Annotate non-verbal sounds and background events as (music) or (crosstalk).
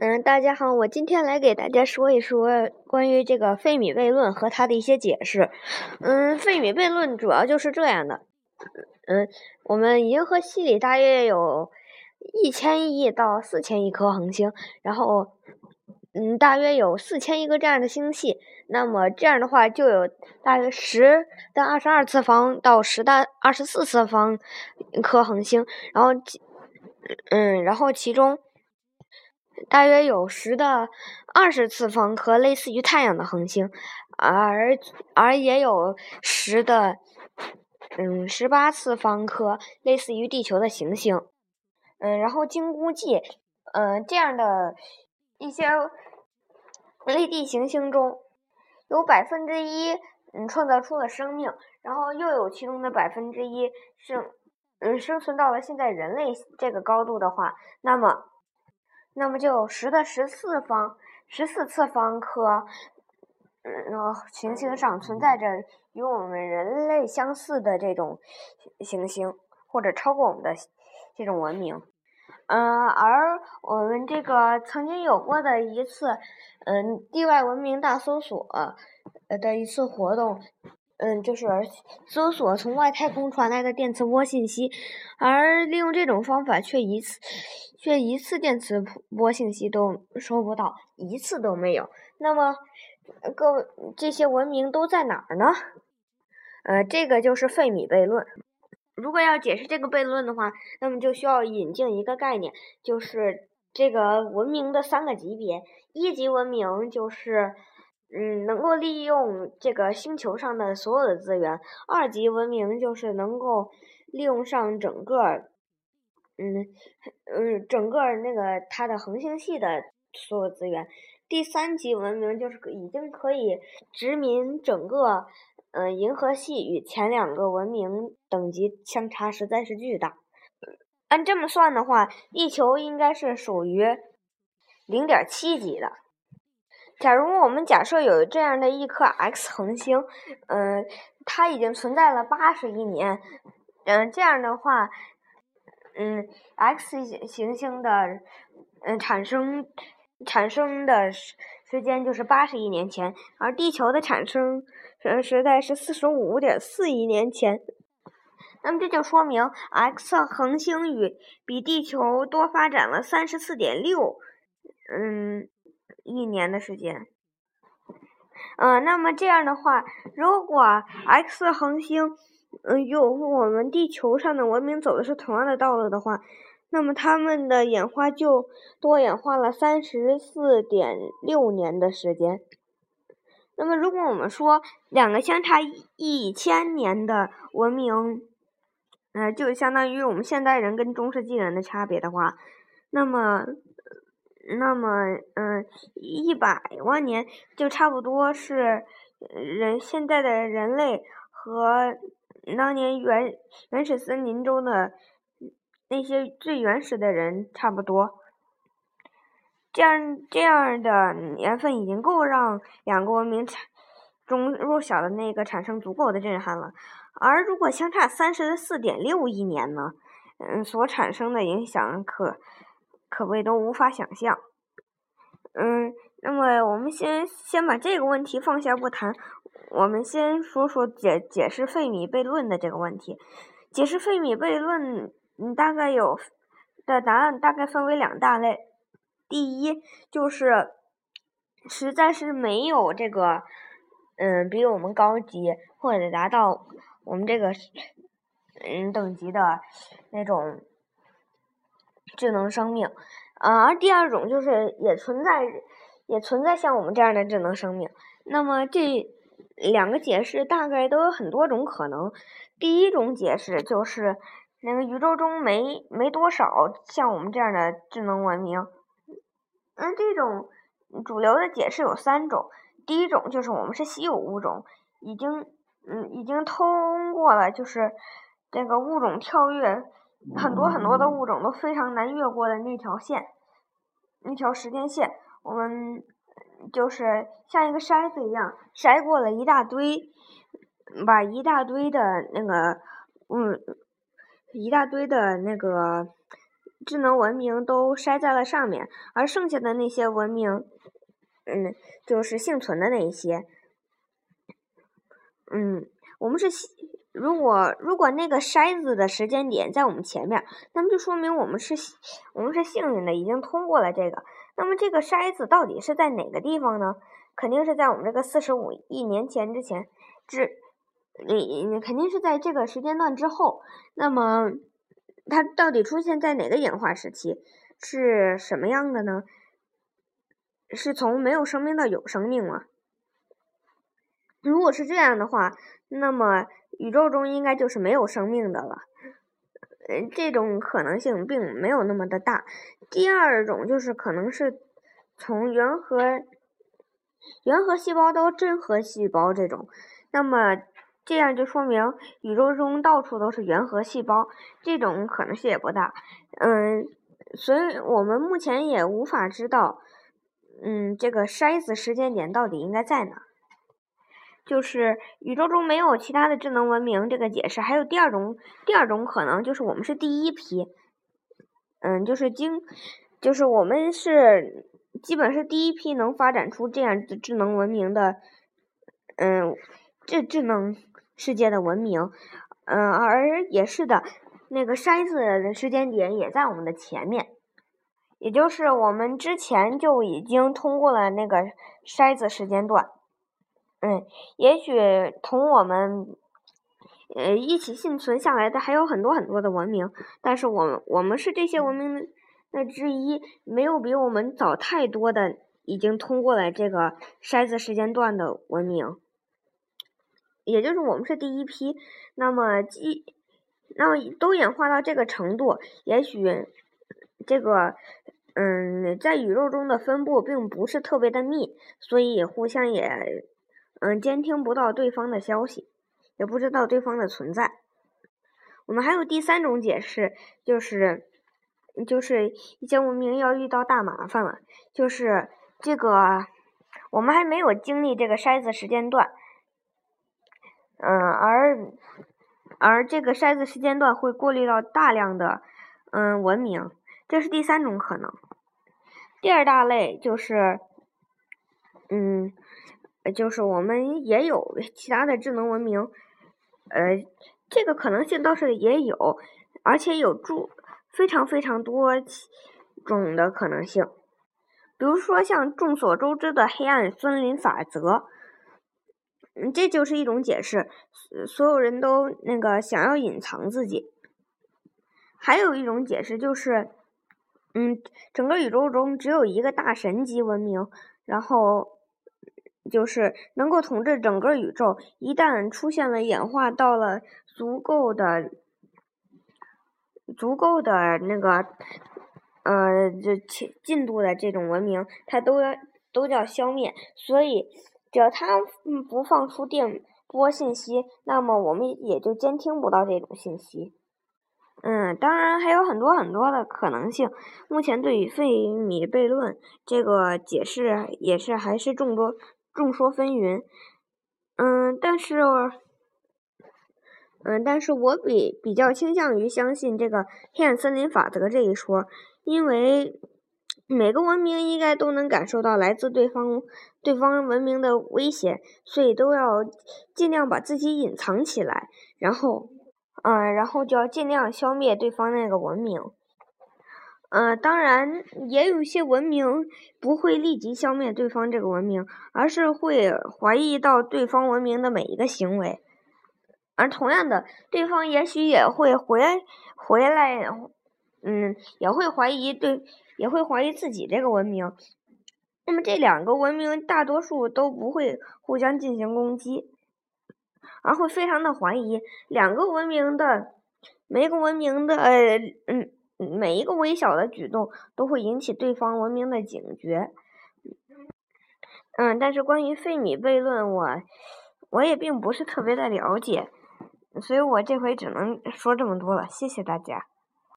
嗯，大家好，我今天来给大家说一说关于这个费米悖论和它的一些解释。嗯，费米悖论主要就是这样的。嗯，我们银河系里大约有一千亿到四千亿颗恒星，然后嗯，大约有四千亿个这样的星系。那么这样的话，就有大约十的二十二次方到十的二十四次方颗恒星，然后嗯，然后其中。大约有十的二十次方颗类似于太阳的恒星，而而也有十的嗯十八次方颗类似于地球的行星。嗯，然后经估计，嗯这样的一些类地行星中有百分之一嗯创造出了生命，然后又有其中的百分之一生嗯生存到了现在人类这个高度的话，那么。那么就十的十四方十四次方颗，嗯，行星上存在着与我们人类相似的这种行星，或者超过我们的这种文明。嗯，而我们这个曾经有过的一次，嗯，地外文明大搜索的一次活动。嗯，就是搜索从外太空传来的电磁波信息，而利用这种方法却一次却一次电磁波信息都收不到，一次都没有。那么，各位这些文明都在哪儿呢？呃，这个就是费米悖论。如果要解释这个悖论的话，那么就需要引进一个概念，就是这个文明的三个级别。一级文明就是。嗯，能够利用这个星球上的所有的资源。二级文明就是能够利用上整个，嗯嗯，整个那个它的恒星系的所有资源。第三级文明就是已经可以殖民整个，嗯，银河系与前两个文明等级相差实在是巨大。按这么算的话，地球应该是属于零点七级的。假如我们假设有这样的一颗 X 恒星，嗯，它已经存在了八十亿年，嗯，这样的话，嗯，X 行星的嗯产生产生的时时间就是八十亿年前，而地球的产生时时代是四十五点四亿年前，那么这就说明 X 恒星与比地球多发展了三十四点六，嗯。一年的时间，嗯，那么这样的话，如果 X 恒星，嗯，与我们地球上的文明走的是同样的道路的话，那么它们的演化就多演化了三十四点六年的时间。那么，如果我们说两个相差一千年的文明，嗯，就相当于我们现代人跟中世纪人的差别的话，那么。那么，嗯，一百万年就差不多是人现在的人类和当年原原始森林中的那些最原始的人差不多。这样这样的年份已经够让两个文明产中弱小的那个产生足够的震撼了。而如果相差三十四点六亿年呢？嗯，所产生的影响可。可谓都无法想象。嗯，那么我们先先把这个问题放下不谈，我们先说说解解释费米悖论的这个问题。解释费米悖论，嗯，大概有的答案大概分为两大类。第一就是实在是没有这个，嗯，比我们高级或者达到我们这个嗯等级的那种。智能生命，啊，而第二种就是也存在，也存在像我们这样的智能生命。那么这两个解释大概都有很多种可能。第一种解释就是那个宇宙中没没多少像我们这样的智能文明。那这种主流的解释有三种。第一种就是我们是稀有物种，已经嗯已经通过了就是这个物种跳跃。很多很多的物种都非常难越过的那条线，那条时间线，我们就是像一个筛子一样筛过了一大堆，把一大堆的那个，嗯，一大堆的那个智能文明都筛在了上面，而剩下的那些文明，嗯，就是幸存的那一些。嗯，我们是如果如果那个筛子的时间点在我们前面，那么就说明我们是我们是幸运的，已经通过了这个。那么这个筛子到底是在哪个地方呢？肯定是在我们这个四十五亿年前之前，之你你肯定是在这个时间段之后。那么它到底出现在哪个演化时期？是什么样的呢？是从没有生命到有生命吗？如果是这样的话，那么宇宙中应该就是没有生命的了。嗯，这种可能性并没有那么的大。第二种就是可能是从原核、原核细胞到真核细胞这种，那么这样就说明宇宙中到处都是原核细胞，这种可能性也不大。嗯，所以我们目前也无法知道，嗯，这个筛子时间点到底应该在哪。就是宇宙中没有其他的智能文明这个解释，还有第二种第二种可能就是我们是第一批，嗯，就是经，就是我们是基本是第一批能发展出这样的智能文明的，嗯，这智能世界的文明，嗯，而也是的，那个筛子的时间点也在我们的前面，也就是我们之前就已经通过了那个筛子时间段。嗯，也许同我们，呃，一起幸存下来的还有很多很多的文明，但是我们我们是这些文明的之一，没有比我们早太多的已经通过了这个筛子时间段的文明，也就是我们是第一批。那么，一，那么都演化到这个程度，也许这个，嗯，在宇宙中的分布并不是特别的密，所以互相也。嗯，监听不到对方的消息，也不知道对方的存在。我们还有第三种解释，就是，就是一些文明要遇到大麻烦了，就是这个我们还没有经历这个筛子时间段，嗯，而而这个筛子时间段会过滤到大量的嗯文明，这是第三种可能。第二大类就是，嗯。就是我们也有 (laughs) 其他的智能文明，呃，这个可能性倒是也有，而且有诸非常非常多种的可能性。比如说像众所周知的黑暗森林法则，嗯，这就是一种解释，所有人都那个想要隐藏自己。还有一种解释就是，嗯，整个宇宙中只有一个大神级文明，然后。就是能够统治整个宇宙。一旦出现了演化到了足够的、足够的那个呃这进进度的这种文明，它都要都叫消灭。所以，只要它不放出电波信息，那么我们也就监听不到这种信息。嗯，当然还有很多很多的可能性。目前对于费米悖论这个解释也是还是众多。众说纷纭，嗯，但是，嗯，但是我比比较倾向于相信这个黑暗森林法则这一说，因为每个文明应该都能感受到来自对方对方文明的威胁，所以都要尽量把自己隐藏起来，然后，嗯，然后就要尽量消灭对方那个文明。呃，当然，也有一些文明不会立即消灭对方这个文明，而是会怀疑到对方文明的每一个行为。而同样的，对方也许也会回回来，嗯，也会怀疑对，也会怀疑自己这个文明。那么这两个文明大多数都不会互相进行攻击，而会非常的怀疑两个文明的每个文明的，呃，嗯。每一个微小的举动都会引起对方文明的警觉。嗯，但是关于费米悖论，我我也并不是特别的了解，所以我这回只能说这么多了。谢谢大家。